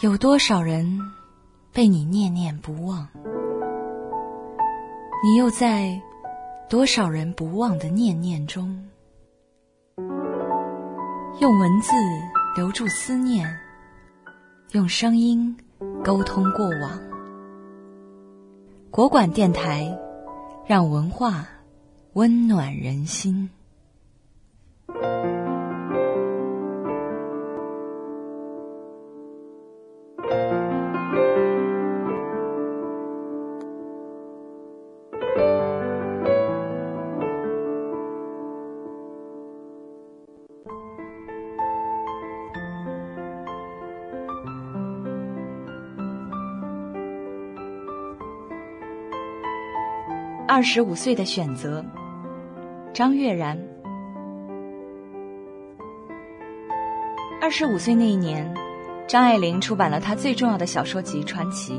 有多少人被你念念不忘？你又在多少人不忘的念念中，用文字留住思念，用声音沟通过往。国馆电台，让文化温暖人心。二十五岁的选择，张悦然。二十五岁那一年，张爱玲出版了她最重要的小说集《传奇》，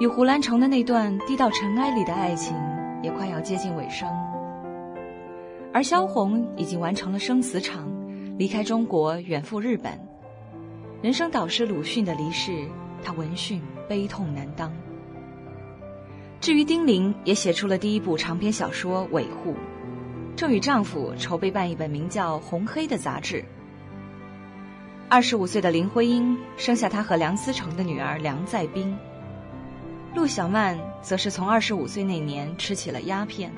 与胡兰成的那段低到尘埃里的爱情也快要接近尾声。而萧红已经完成了生死场，离开中国远赴日本。人生导师鲁迅的离世，她闻讯悲痛难当。至于丁玲，也写出了第一部长篇小说《维护》，正与丈夫筹备办一本名叫《红黑》的杂志。二十五岁的林徽因生下她和梁思成的女儿梁再冰。陆小曼则是从二十五岁那年吃起了鸦片，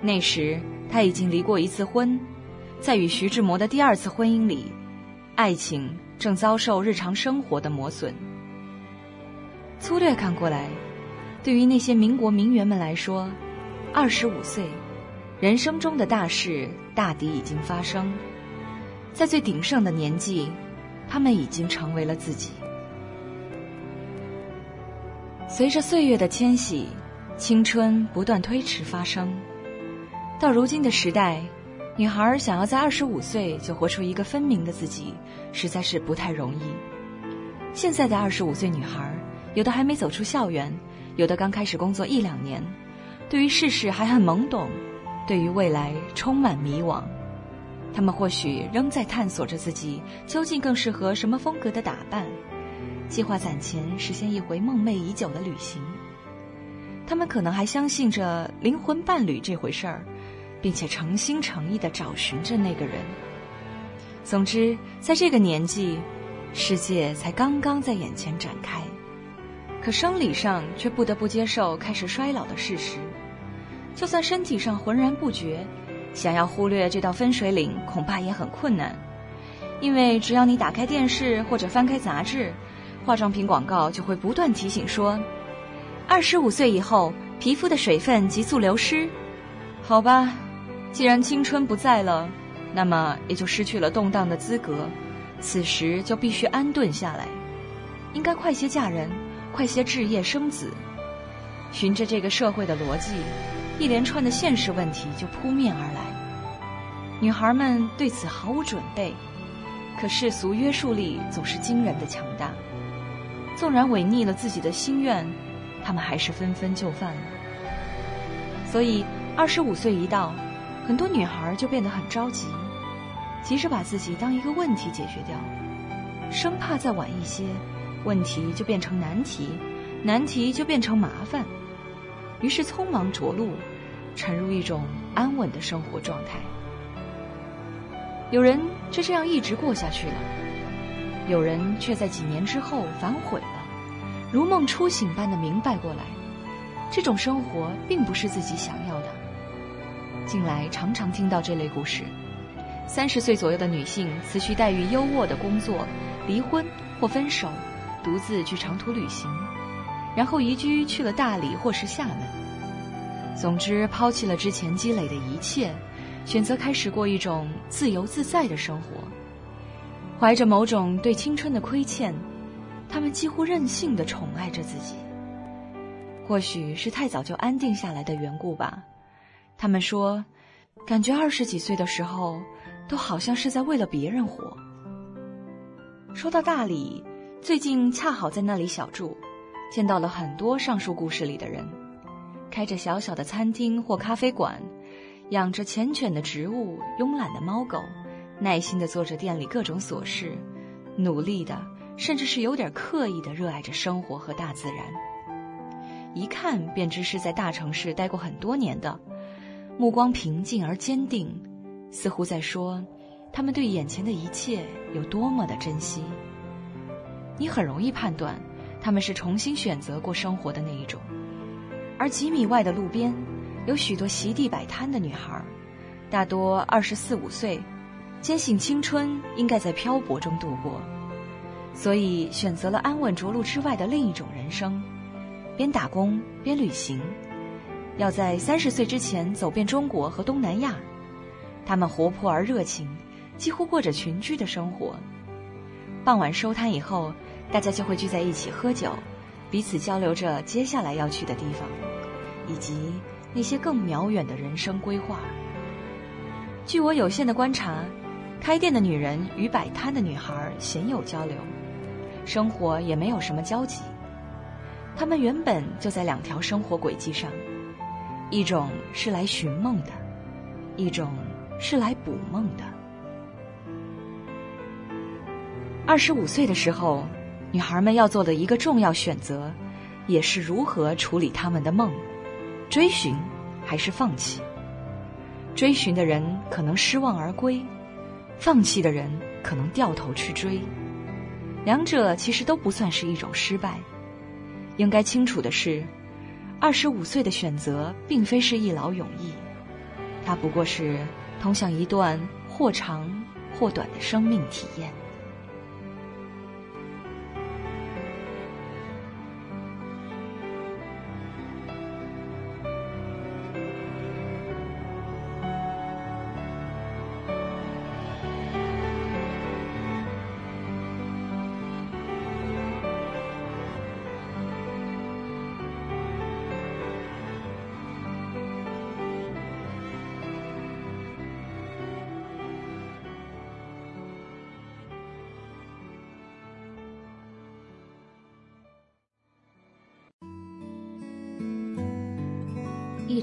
那时她已经离过一次婚，在与徐志摩的第二次婚姻里，爱情正遭受日常生活的磨损。粗略看过来。对于那些民国名媛们来说，二十五岁，人生中的大事大抵已经发生，在最鼎盛的年纪，他们已经成为了自己。随着岁月的迁徙，青春不断推迟发生。到如今的时代，女孩想要在二十五岁就活出一个分明的自己，实在是不太容易。现在的二十五岁女孩，有的还没走出校园。有的刚开始工作一两年，对于世事还很懵懂，对于未来充满迷惘。他们或许仍在探索着自己究竟更适合什么风格的打扮，计划攒钱实现一回梦寐已久的旅行。他们可能还相信着灵魂伴侣这回事儿，并且诚心诚意的找寻着那个人。总之，在这个年纪，世界才刚刚在眼前展开。可生理上却不得不接受开始衰老的事实，就算身体上浑然不觉，想要忽略这道分水岭恐怕也很困难，因为只要你打开电视或者翻开杂志，化妆品广告就会不断提醒说，二十五岁以后皮肤的水分急速流失。好吧，既然青春不在了，那么也就失去了动荡的资格，此时就必须安顿下来，应该快些嫁人。快些置业生子，循着这个社会的逻辑，一连串的现实问题就扑面而来。女孩们对此毫无准备，可世俗约束力总是惊人的强大。纵然违逆了自己的心愿，她们还是纷纷就范了。所以，二十五岁一到，很多女孩就变得很着急，急着把自己当一个问题解决掉，生怕再晚一些。问题就变成难题，难题就变成麻烦，于是匆忙着陆，沉入一种安稳的生活状态。有人就这样一直过下去了，有人却在几年之后反悔了，如梦初醒般的明白过来，这种生活并不是自己想要的。近来常常听到这类故事：三十岁左右的女性辞去待遇优渥的工作，离婚或分手。独自去长途旅行，然后移居去了大理或是厦门。总之，抛弃了之前积累的一切，选择开始过一种自由自在的生活。怀着某种对青春的亏欠，他们几乎任性的宠爱着自己。或许是太早就安定下来的缘故吧。他们说，感觉二十几岁的时候，都好像是在为了别人活。说到大理。最近恰好在那里小住，见到了很多上述故事里的人，开着小小的餐厅或咖啡馆，养着缱绻的植物、慵懒的猫狗，耐心地做着店里各种琐事，努力的甚至是有点刻意的热爱着生活和大自然。一看便知是在大城市待过很多年的，目光平静而坚定，似乎在说，他们对眼前的一切有多么的珍惜。你很容易判断，他们是重新选择过生活的那一种。而几米外的路边，有许多席地摆摊的女孩，大多二十四五岁，坚信青春应该在漂泊中度过，所以选择了安稳着陆之外的另一种人生。边打工边旅行，要在三十岁之前走遍中国和东南亚。他们活泼而热情，几乎过着群居的生活。傍晚收摊以后，大家就会聚在一起喝酒，彼此交流着接下来要去的地方，以及那些更渺远的人生规划。据我有限的观察，开店的女人与摆摊的女孩鲜有交流，生活也没有什么交集。他们原本就在两条生活轨迹上，一种是来寻梦的，一种是来捕梦的。二十五岁的时候，女孩们要做的一个重要选择，也是如何处理他们的梦：追寻还是放弃？追寻的人可能失望而归，放弃的人可能掉头去追。两者其实都不算是一种失败。应该清楚的是，二十五岁的选择并非是一劳永逸，它不过是通向一段或长或短的生命体验。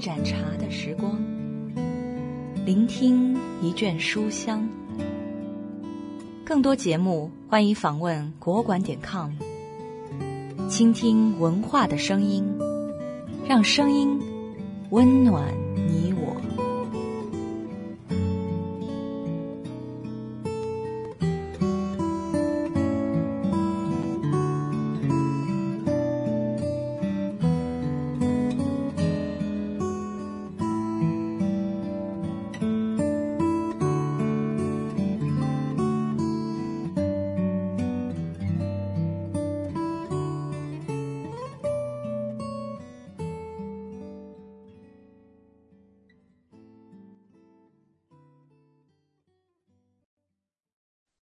盏茶的时光，聆听一卷书香。更多节目，欢迎访问国馆点 com，倾听文化的声音，让声音温暖。